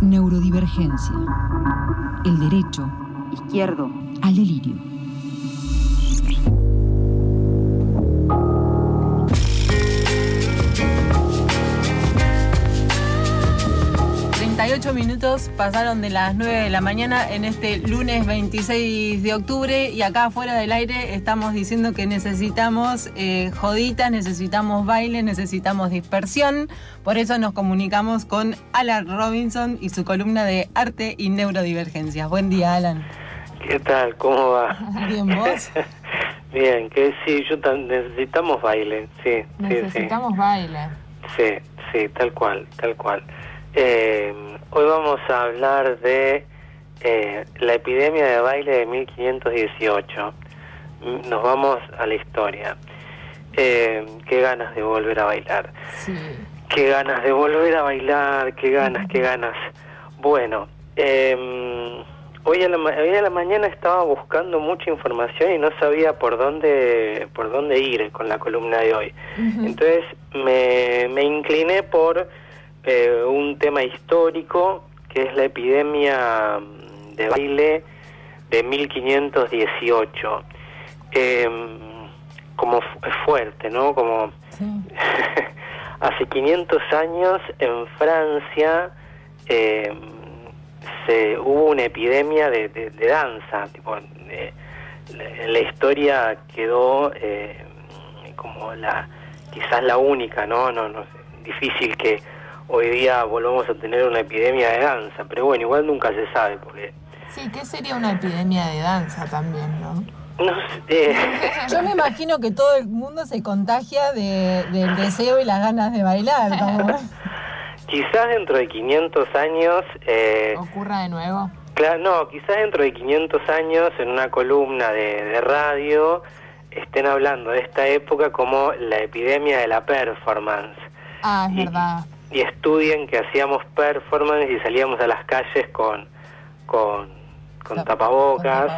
Neurodivergencia. El derecho izquierdo al delirio. Minutos pasaron de las 9 de la mañana en este lunes 26 de octubre y acá afuera del aire estamos diciendo que necesitamos eh, joditas, necesitamos baile, necesitamos dispersión. Por eso nos comunicamos con Alan Robinson y su columna de arte y neurodivergencias. Buen día, Alan. ¿Qué tal? ¿Cómo va? Bien, ¿vos? Bien, que sí, yo necesitamos baile, sí. Necesitamos baile. Sí, sí, tal cual, tal cual. Eh, hoy vamos a hablar de eh, la epidemia de baile de 1518. Nos vamos a la historia. Eh, qué ganas de volver a bailar. Sí. Qué ganas de volver a bailar, qué ganas, qué ganas. Bueno, em, hoy, a la, hoy a la mañana estaba buscando mucha información y no sabía por dónde, por dónde ir con la columna de hoy. Entonces me, me incliné por eh, un tema histórico que es la epidemia mm, de baile de 1518. Em, como fuerte, ¿no? Como hace 500 años en Francia em, se hubo una epidemia de, danza, tipo, la, historia quedó eh, como la quizás la única, ¿no? No, no difícil que hoy día volvamos a tener una epidemia de danza, pero bueno, igual nunca se sabe porque... Sí, ¿qué sería una epidemia de danza también, no? No sé. Yo me imagino que todo el mundo se contagia de, del deseo y las ganas de bailar. quizás dentro de 500 años... Eh, ¿Ocurra de nuevo? Claro, no, quizás dentro de 500 años en una columna de, de radio estén hablando de esta época como la epidemia de la performance. Ah, es verdad y estudien que hacíamos performance y salíamos a las calles con, con, tapabocas,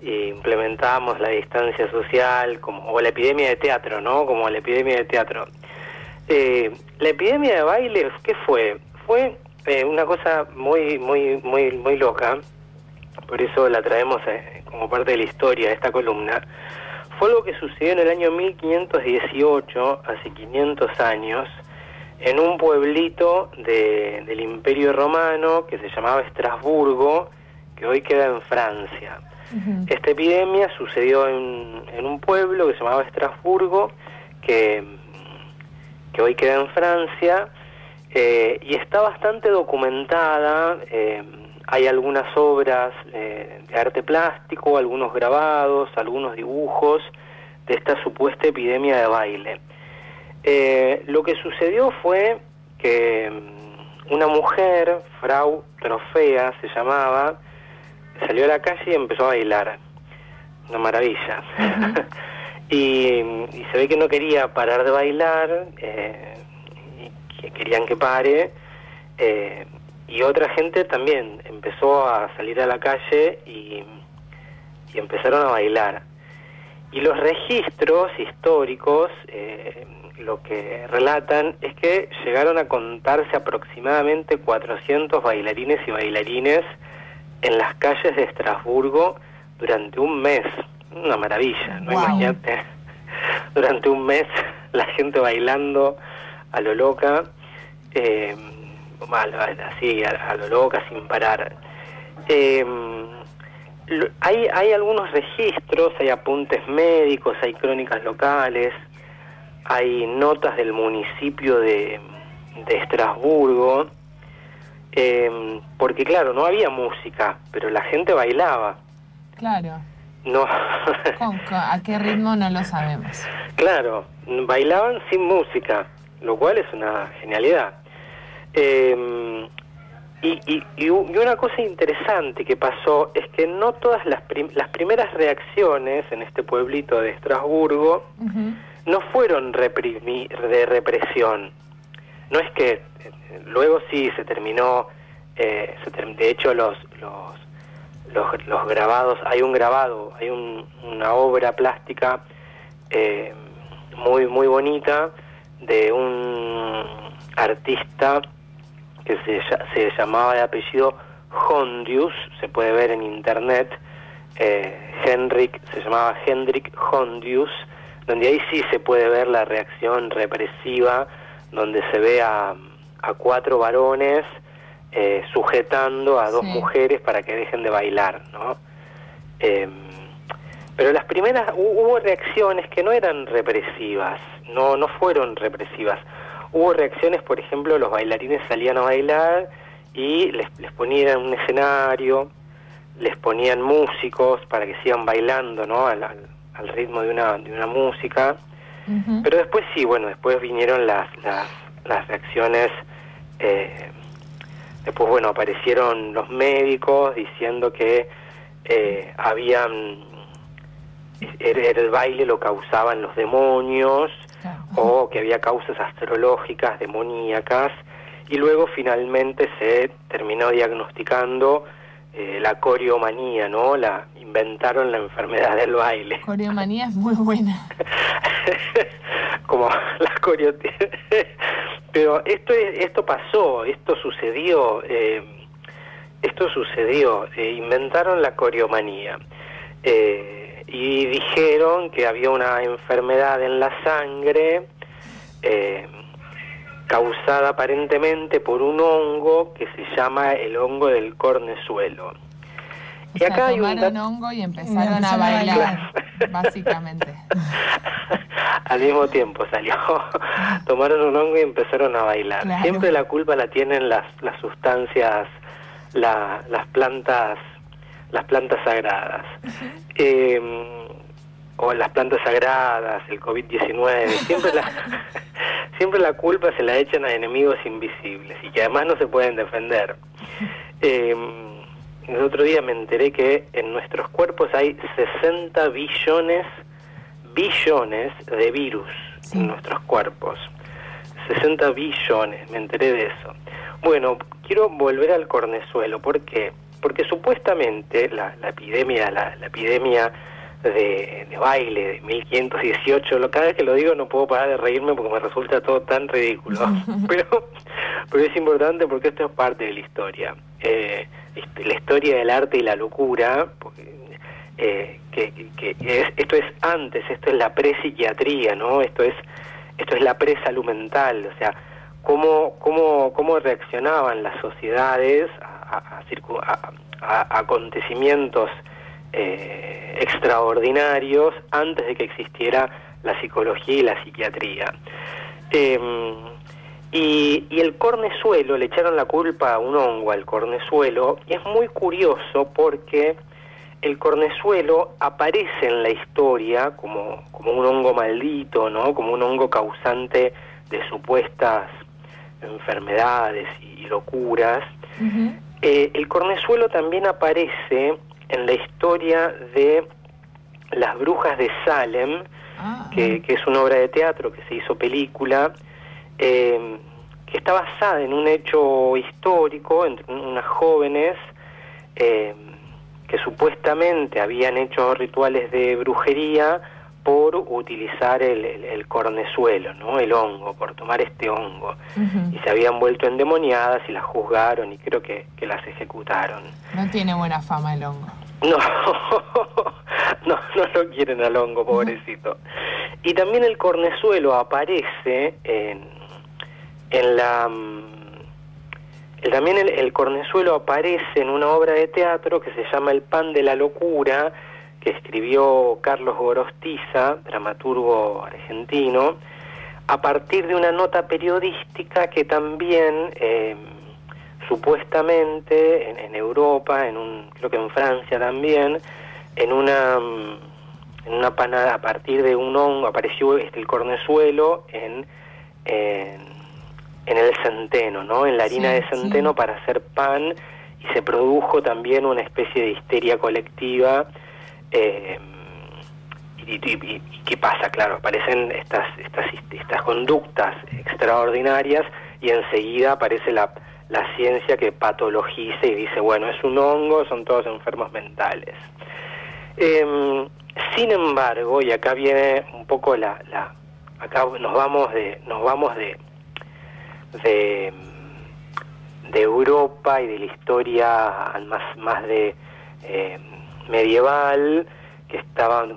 y implementábamos la distancia social, como, o la epidemia de teatro, ¿no? Como la epidemia de teatro. Eh, la epidemia de baile, ¿qué fue? Fue eh, una cosa muy, muy, muy, muy loca, por eso la traemos eh, como parte de la historia de esta columna. Fue algo que sucedió en el año 1518, hace 500 años, en un pueblito de, del Imperio Romano que se llamaba Estrasburgo, que hoy queda en Francia. Esta epidemia sucedió en, en, un pueblo que se llamaba Estrasburgo, que, que hoy queda en Francia, eh, y está bastante documentada. Eh, hay algunas obras eh, de arte plástico, algunos grabados, algunos dibujos de esta supuesta epidemia de baile. Eh, lo que sucedió fue que mm, una mujer, Frau Trofea se llamaba, salió a la calle y empezó a bailar. Una maravilla. y, se ve que no quería parar de bailar, eh, y que querían que pare. Eh, y otra gente también empezó a salir a la calle y, y empezaron a bailar. Y los registros históricos eh, lo que relatan es que llegaron a contarse aproximadamente 400 bailarines y bailarines en las calles de Estrasburgo durante un mes. Una maravilla, ¿no? Imagínate, durante un mes la gente bailando a lo loca, eh, así, a, lo loca, sin parar. Eh, hay, hay algunos registros, hay apuntes médicos, hay crónicas locales, hay notas del municipio de, de Estrasburgo, eh, porque claro, no había música, pero la gente bailaba. Claro. No. ¿A qué ritmo no lo sabemos? Claro, bailaban sin música, lo cual es una genialidad. Eh, y, y, una cosa interesante que pasó es que no todas las, las primeras reacciones en este pueblito de Estrasburgo no fueron de represión. No es que luego sí se terminó, eh, de hecho los, los, los, grabados, hay un grabado, hay una obra plástica eh, muy, muy bonita de un artista que se, se llamaba de apellido Hondius, se puede ver en internet, eh, Henrik, se llamaba Hendrik Hondius, donde ahí sí se puede ver la reacción represiva, donde se ve a, a cuatro varones eh, sujetando a dos mujeres para que dejen de bailar, ¿no? Em, pero las primeras hubo reacciones que no eran represivas, no no fueron represivas. Hubo reacciones, por ejemplo, los bailarines salían a bailar y les, les ponían un escenario, les ponían músicos para que sigan bailando, ¿no? Al, al, ritmo de una, de una música. Pero después sí, bueno, después vinieron las, las, las reacciones, eh, después, bueno, aparecieron los médicos diciendo que eh, habían, el, baile lo causaban los demonios, o que había causas astrológicas, demoníacas, y luego finalmente se terminó diagnosticando eh, la coreomanía, ¿no? La inventaron la enfermedad del baile. Coreomanía es muy buena. Como la coreo... Pero esto esto pasó, esto sucedió, eh, esto sucedió. Eh, inventaron la coreomanía y dijeron que había una enfermedad en la sangre causada aparentemente por un hongo que se llama el hongo del cornezuelo. y acá hay un hongo y empezaron a bailar, básicamente. Al mismo tiempo salió, tomaron un hongo y empezaron a bailar. Siempre la culpa la tienen las, las sustancias, las plantas, las plantas sagradas. eh, o las plantas sagradas, el COVID-19, siempre la, siempre la culpa se la echan a enemigos invisibles y que además no se pueden defender. Eh, el otro día me enteré que en nuestros cuerpos hay 60 billones, billones de virus en nuestros cuerpos. 60 billones, me enteré de eso. Bueno, quiero volver al cornezuelo, ¿por qué? Porque supuestamente la, la epidemia, la, la epidemia de, baile de 1518. cada vez que lo digo no puedo parar de reírme porque me resulta todo tan ridículo. pero, pero es importante porque esto es parte de la historia. Eh, este, la historia del arte y la locura, porque, eh, que, esto es antes, esto es la pre-psiquiatría, ¿no? Esto es, esto es la pre-salud mental, o sea, cómo, cómo, cómo reaccionaban las sociedades a, a acontecimientos eh, extraordinarios antes de que existiera la psicología y la psiquiatría. Em, y, el cornezuelo, le echaron la culpa a un hongo al cornezuelo, y es muy curioso porque el cornezuelo aparece en la historia como, como un hongo maldito, ¿no? como un hongo causante de supuestas enfermedades y, locuras. Eh, el cornezuelo también aparece en la historia de Las Brujas de Salem, ah. que, es una obra de teatro que se hizo película, eh, que está basada en un hecho histórico entre unas jóvenes eh, que supuestamente habían hecho rituales de brujería por utilizar el, cornezuelo, ¿no? el hongo, por tomar este hongo. Y se habían vuelto endemoniadas y las juzgaron y creo que, que las ejecutaron. No tiene buena fama el hongo. No, no, no lo quieren al hongo, pobrecito. Y también el cornezuelo aparece en, en la... Mm, también el, el, cornezuelo aparece en una obra de teatro que se llama El pan de la locura, que escribió Carlos Gorostiza, dramaturgo argentino, a partir de una nota periodística que también eh, supuestamente en, Europa, en un, creo que en Francia también, en una en una panada a partir de un hongo apareció este, el cornezuelo en, en, el centeno, ¿no? En la harina de centeno para hacer pan y se produjo también una especie de histeria colectiva eh, y, qué pasa? Claro, aparecen estas, estas, estas conductas extraordinarias y enseguida aparece la, la ciencia que patologiza y dice, bueno, es un hongo, son todos enfermos mentales. Em, sin embargo, y acá viene un poco la, acá nos vamos de, nos vamos de, de, Europa y de la historia más, más de eh, medieval, que estaban,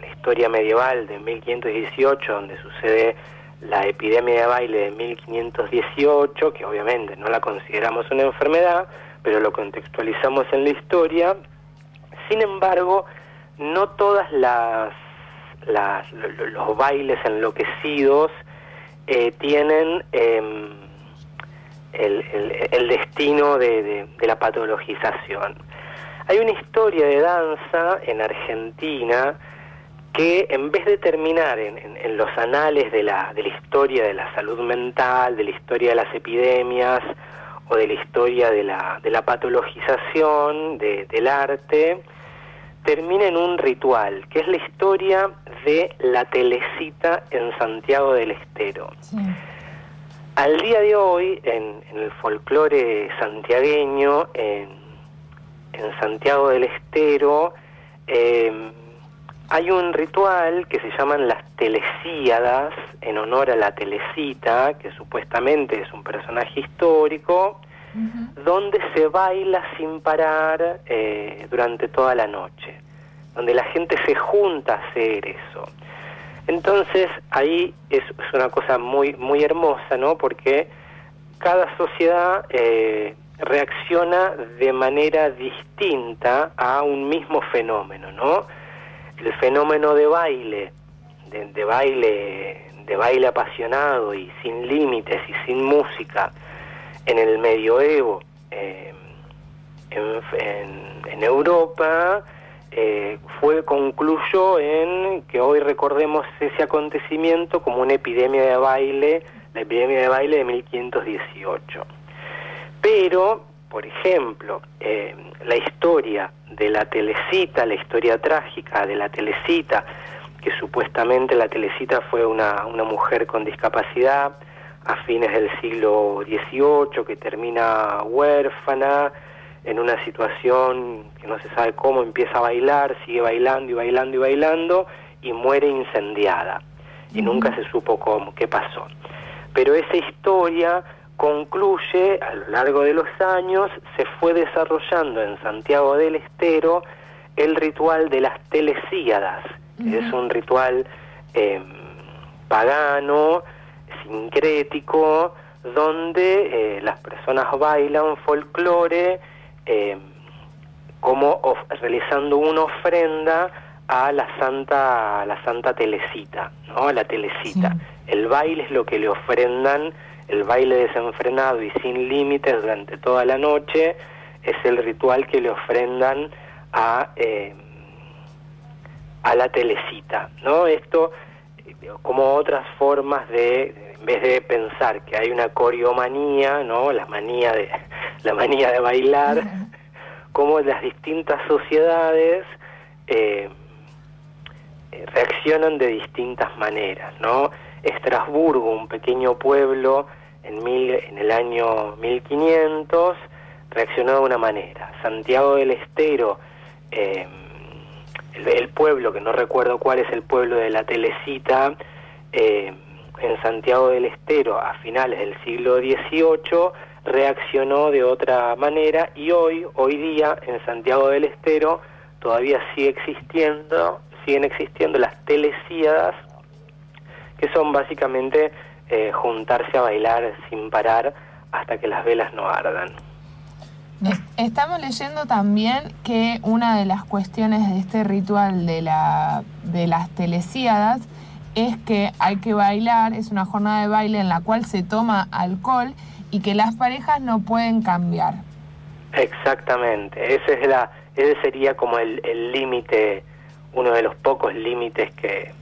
la historia medieval de 1518, donde sucede la epidemia de baile de 1518, que obviamente no la consideramos una enfermedad, pero lo contextualizamos en la historia. Sin embargo, no todas las, los bailes enloquecidos eh, tienen em, el, destino de, la patologización. Hay una historia de danza en Argentina que en vez de terminar en, los anales de la, de la historia de la salud mental, de la historia de las epidemias o de la historia de la, de la patologización del arte, termina en un ritual, que es la historia de la telecita en Santiago del Estero. Al día de hoy, en, el folclore santiagueño, en, Santiago del Estero, em, hay un ritual que se llaman las telecíadas, en honor a la telecita, que supuestamente es un personaje histórico, donde se baila sin parar eh, durante toda la noche, donde la gente se junta a hacer eso. Entonces ahí es, una cosa muy muy hermosa, ¿no? Porque cada sociedad eh, reacciona de manera distinta a un mismo fenómeno, ¿no? El fenómeno de baile, de, baile, de baile apasionado y sin límites y sin música en el medioevo eh, en Europa eh, fue concluyó en que hoy recordemos ese acontecimiento como una epidemia de baile, la epidemia de baile de 1518. Pero, por ejemplo, eh, la historia de la telecita, la historia trágica de la telecita, que supuestamente la telecita fue una, una mujer con discapacidad a fines del siglo XVIII, que termina huérfana, en una situación que no se sabe cómo, empieza a bailar, sigue bailando y bailando y bailando y muere incendiada. Y nunca se supo cómo, qué pasó. Pero esa historia concluye, a lo largo de los años, se fue desarrollando en Santiago del Estero el ritual de las telesíadas, es un ritual em, pagano, sincrético, donde eh, las personas bailan folclore, eh, como realizando una ofrenda a la santa, la santa telecita, ¿no? A la telecita. El baile es lo que le ofrendan, el baile desenfrenado y sin límites durante toda la noche es el ritual que le ofrendan a eh, a la telecita, ¿no? Esto como otras formas de, en vez de pensar que hay una coreomanía, ¿no? La manía de la manía de bailar, como las distintas sociedades eh, eh, reaccionan de distintas maneras, ¿no? Estrasburgo, un pequeño pueblo en, mil, en el año 1500, reaccionó de una manera. Santiago del Estero, eh, el, pueblo, que no recuerdo cuál es el pueblo de la Telecita, en Santiago del Estero a finales del siglo XVIII, reaccionó de otra manera y hoy, hoy día, en Santiago del Estero, todavía sigue existiendo, siguen existiendo las telesíadas, que son básicamente eh, juntarse a bailar sin parar hasta que las velas no ardan. Estamos leyendo también que una de las cuestiones de este ritual de, la, de las telesíadas es que hay que bailar, es una jornada de baile en la cual se toma alcohol y que las parejas no pueden cambiar. Exactamente, ese, es la, ese sería como el límite, uno de los pocos límites que...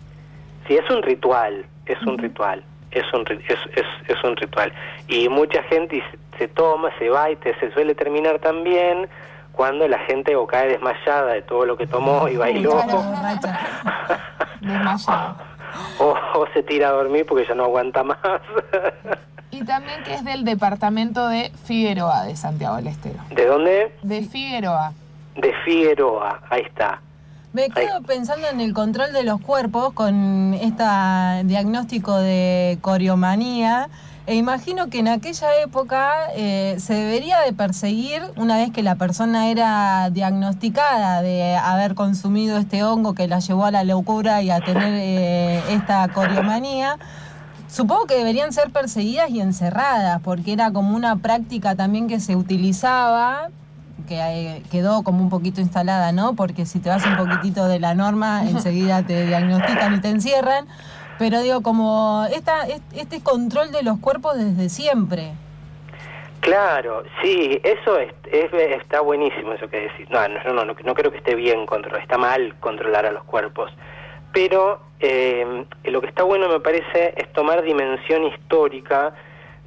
Si es un ritual, es un ritual, es un, es, es, es un ritual. Y mucha gente se, toma, se va y te, se suele terminar también cuando la gente o cae desmayada de todo lo que tomó y bailó. o, o se tira a dormir porque ya no aguanta más. Y también que es del departamento de Figueroa de Santiago del Estero. ¿De dónde? De Figueroa. De Figueroa, ahí está. Me quedo pensando en el control de los cuerpos con este diagnóstico de coriomanía. E imagino que en aquella época eh, se debería de perseguir, una vez que la persona era diagnosticada de haber consumido este hongo que la llevó a la locura y a tener eh, esta coriomanía, supongo que deberían ser perseguidas y encerradas, porque era como una práctica también que se utilizaba que eh, quedó como un poquito instalada, ¿no? Porque si te vas un poquitito de la norma, enseguida te diagnostican y te encierran. Pero digo, como esta, este control de los cuerpos desde siempre. Claro, sí, eso es, está buenísimo eso que decís. No, no, no, no, creo que esté bien controlar, está mal controlar a los cuerpos. Pero eh, lo que está bueno me parece es tomar dimensión histórica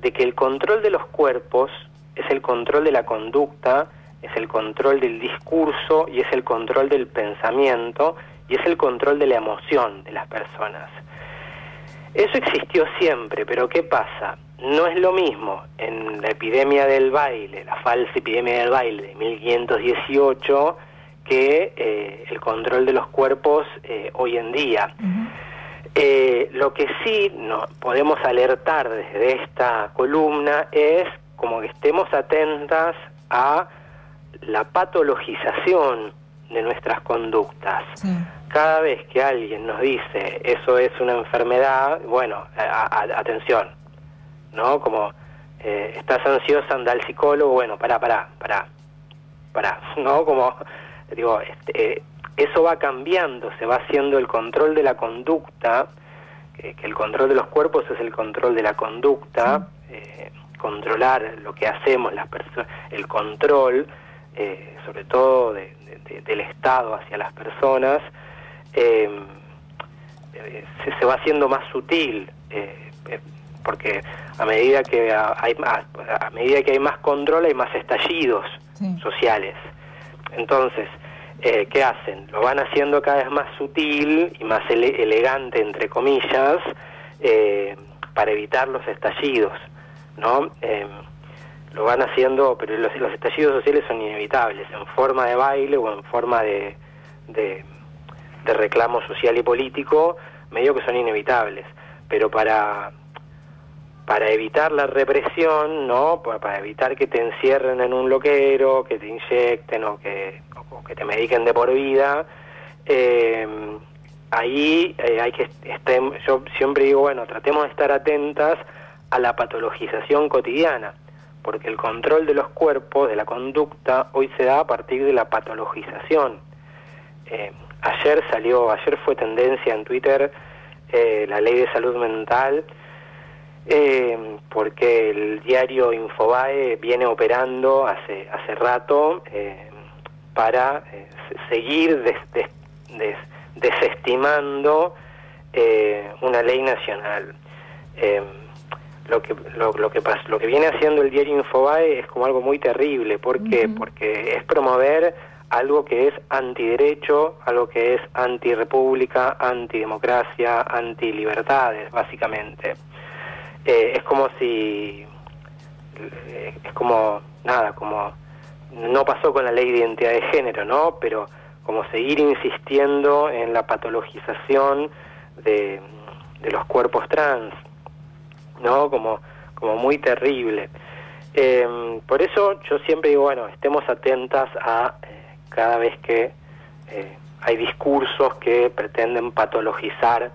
de que el control de los cuerpos es el control de la conducta, es el control del discurso y es el control del pensamiento y es el control de la emoción de las personas. Eso existió siempre, pero ¿qué pasa? No es lo mismo en la epidemia del baile, la falsa epidemia del baile de 1518, que eh, el control de los cuerpos eh, hoy en día. Eh, lo que sí no, podemos alertar desde esta columna es como que estemos atentas a la patologización de nuestras conductas. Cada vez que alguien nos dice eso es una enfermedad, bueno, atención, ¿no? Como eh, estás ansiosa, anda al psicólogo, bueno, pará, pará, pará, pará, ¿no? Como, digo, este, eh, eso va cambiando, se va haciendo el control de la conducta, que, el control de los cuerpos es el control de la conducta, eh, controlar lo que hacemos, las personas, el control, eh, sobre todo del Estado hacia las personas, eh, eh, se, va haciendo más sutil, porque a medida que hay más, a medida que hay más control hay más estallidos sociales. Entonces, ¿qué hacen? Lo van haciendo cada vez más sutil y más elegante, entre comillas, para evitar los estallidos, ¿no? Lo van haciendo, pero los, estallidos sociales son inevitables, en forma de baile o en forma de, de, reclamo social y político, medio que son inevitables. Pero para, para evitar la represión, ¿no? Para evitar que te encierren en un loquero, que te inyecten o que, que te mediquen de por vida, eh, ahí eh, hay que yo siempre digo, bueno, tratemos de estar atentas a la patologización cotidiana porque el control de los cuerpos, de la conducta, hoy se da a partir de la patologización. Eh, ayer salió, ayer fue tendencia en Twitter eh, la ley de salud mental, eh, porque el diario Infobae viene operando hace, hace rato para seguir desestimando una ley nacional lo que lo, lo que lo que viene haciendo el diario Infobae es como algo muy terrible. ¿por qué? porque es promover algo que es antiderecho algo que es antirepública antidemocracia antilibertades básicamente. Eh, es como si eh, es como nada como no pasó con la ley de identidad de género no pero como seguir insistiendo en la patologización de, de los cuerpos trans ¿no? Como, como muy terrible. Eh, por eso yo siempre digo, bueno, estemos atentas a eh, cada vez que eh, hay discursos que pretenden patologizar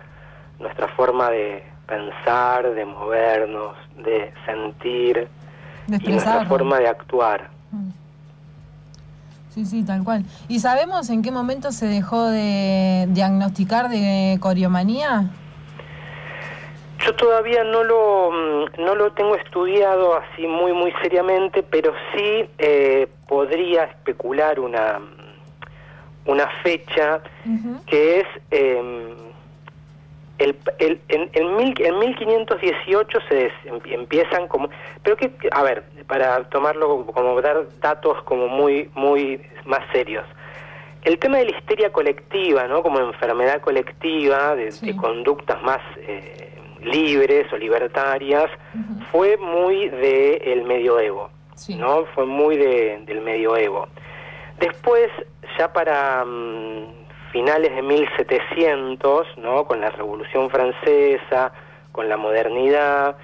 nuestra forma de pensar, de movernos, de sentir y nuestra forma de actuar. Mm. Sí, sí, tal cual. ¿Y sabemos en qué momento se dejó de diagnosticar de coriomanía? Yo todavía no lo, mm, no lo tengo estudiado así muy, muy seriamente, pero sí eh, podría especular una, una fecha que es eh, el, el, en, en, mil, en 1518 se empiezan como... Pero que, a ver, para tomarlo como dar datos como muy, muy más serios. El tema de la histeria colectiva, ¿no? Como enfermedad colectiva, de, conductas más... Eh, libres o libertarias, fue muy del medioevo, ¿no? Fue muy de, del medioevo. Después, ya para mm, finales de 1700, ¿no? Con la Revolución Francesa, con la modernidad,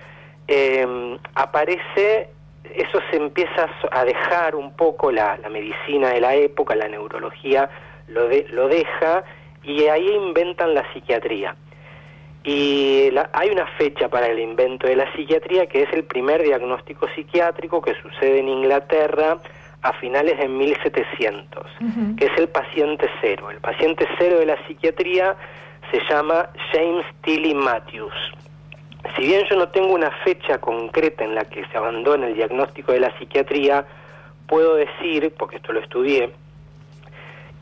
em, aparece, eso se empieza a dejar un poco la, medicina de la época, la neurología lo, lo deja y ahí inventan la psiquiatría. Y hay una fecha para el invento de la psiquiatría que es el primer diagnóstico psiquiátrico que sucede en Inglaterra a finales de 1700, que es el paciente cero. El paciente cero de la psiquiatría se llama James Tilly Matthews. Si bien yo no tengo una fecha concreta en la que se abandona el diagnóstico de la psiquiatría, puedo decir, porque esto lo estudié,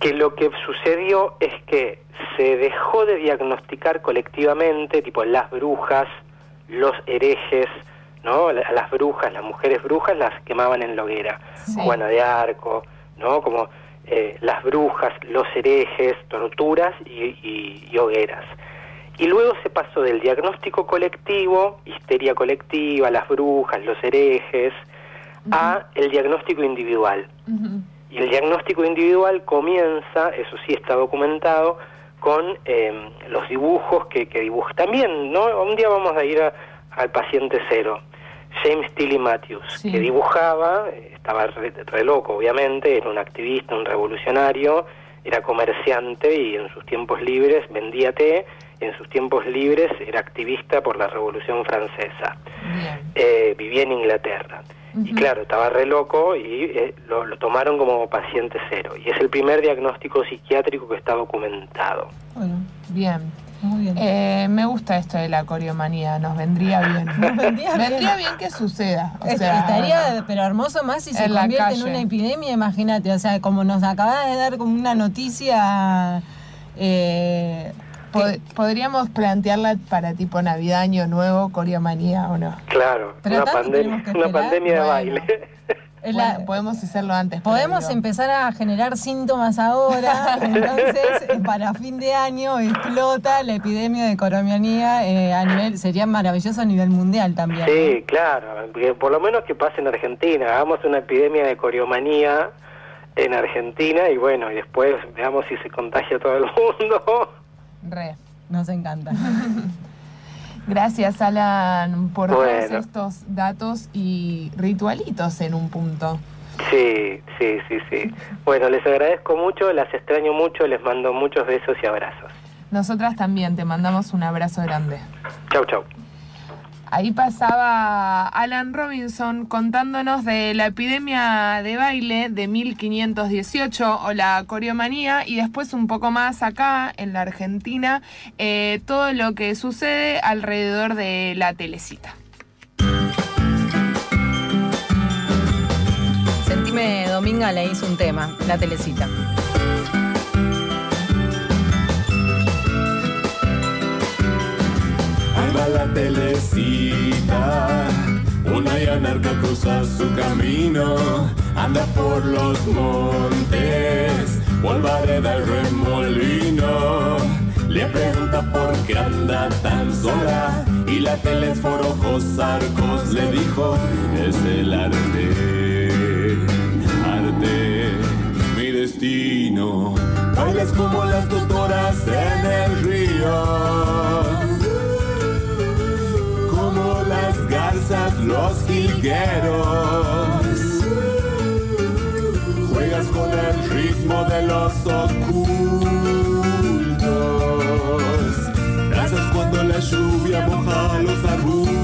que lo que sucedió es que se dejó de diagnosticar colectivamente, tipo las brujas, los herejes, ¿no? Las brujas, las mujeres brujas las quemaban en la hoguera, Juana de Arco, ¿no? Como eh, las brujas, los herejes, torturas y, hogueras. Y luego se pasó del diagnóstico colectivo, histeria colectiva, las brujas, los herejes, a el diagnóstico individual. Y el diagnóstico individual comienza, eso sí está documentado, con em, los dibujos que, que dibuja. También, ¿no? Un día vamos a ir al paciente cero, James Tilly Matthews, que dibujaba, estaba re, loco, obviamente, era un activista, un revolucionario, era comerciante y en sus tiempos libres vendía té, en sus tiempos libres era activista por la Revolución Francesa. Eh, vivía en Inglaterra. Y claro, estaba re loco y eh, lo, tomaron como paciente cero. Y es el primer diagnóstico psiquiátrico que está documentado. Bueno, bien. Muy bien. Eh, me gusta esto de la coriomanía, nos vendría bien. Nos vendría, bien. que suceda. estaría, pero hermoso más si se convierte en una epidemia, imagínate. O sea, como nos acabas de dar como una noticia. Eh, podríamos plantearla para tipo Navidad, Año Nuevo, Coriomanía o no. Claro, una, pandemia, de baile. podemos hacerlo antes. Podemos empezar a generar síntomas ahora, entonces para fin de año explota la epidemia de coromianía eh, a nivel, sería maravilloso a nivel mundial también. Sí, claro, por lo menos que pase en Argentina, hagamos una epidemia de coriomanía en Argentina y bueno, y después veamos si se contagia todo el mundo. Re, nos encanta. Gracias, Alan, por todos estos datos y ritualitos en un punto. Sí, sí, sí, sí. Bueno, les agradezco mucho, las extraño mucho, les mando muchos besos y abrazos. Nosotras también, te mandamos un abrazo grande. Chau, chau. Ahí pasaba Alan Robinson contándonos de la epidemia de baile de 1518 o la coreomanía y después un poco más acá en la Argentina eh, todo lo que sucede alrededor de la telecita. Sentime Dominga le hizo un tema, la telecita. La telecita. Una yanarca cruza su camino, anda por los montes, volvareda el remolino. Le pregunta por qué anda tan sola y la telesforo ojos arcos le dijo, es el arte, arte, mi destino. Bailes como las doctoras en el río Juegas con el ritmo de los ocultos. Danzas cuando la lluvia moja los arbustos.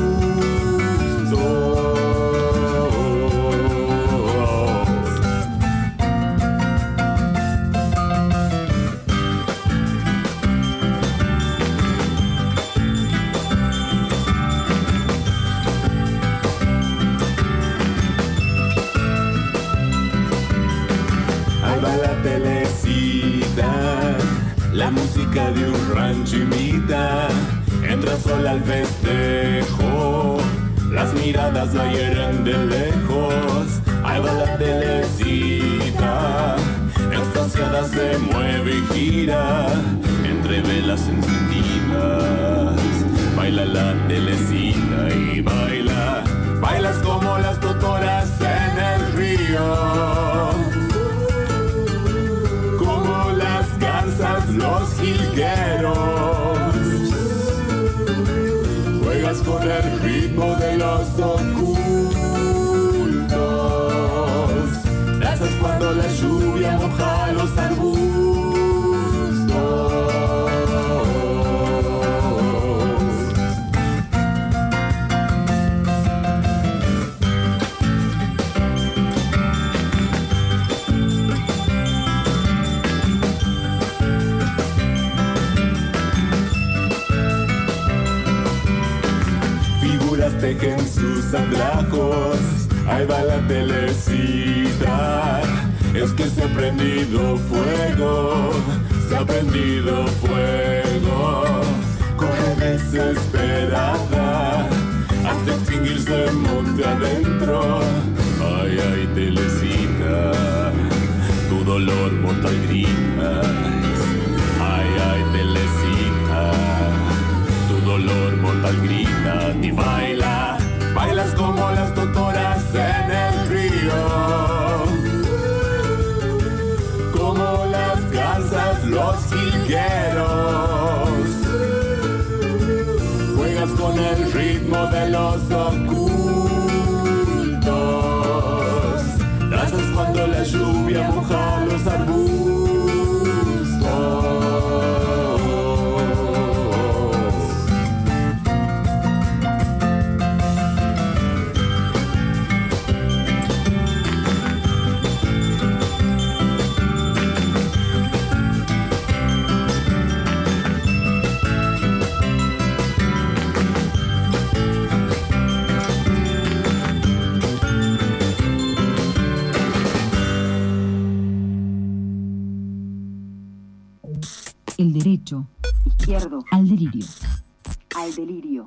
De un rancho imita, entra sola al festejo, las miradas la hieren de lejos, ahí va la telecita, extasiada se mueve y gira, entre velas encendidas, baila la telecita y baila, bailas como las doctoras en el río los jilgueros. Juegas con el ritmo de los ocultos. Danzas cuando la lluvia moja los arbustos. Tejen sus andrajos. Ahí va la telecita. Es que se ha prendido fuego, se ha prendido fuego. Corre desesperada hasta extinguirse el monte adentro. Ay, ay, telecita, tu dolor mortal grita. Ay, ay, telecita, dolor mortal grita y baila. Bailas como las doctoras en el río. Como las garzas, los jilgueros. Juegas con el ritmo de los ocultos. Derecho Izquierdo. al delirio. Al delirio.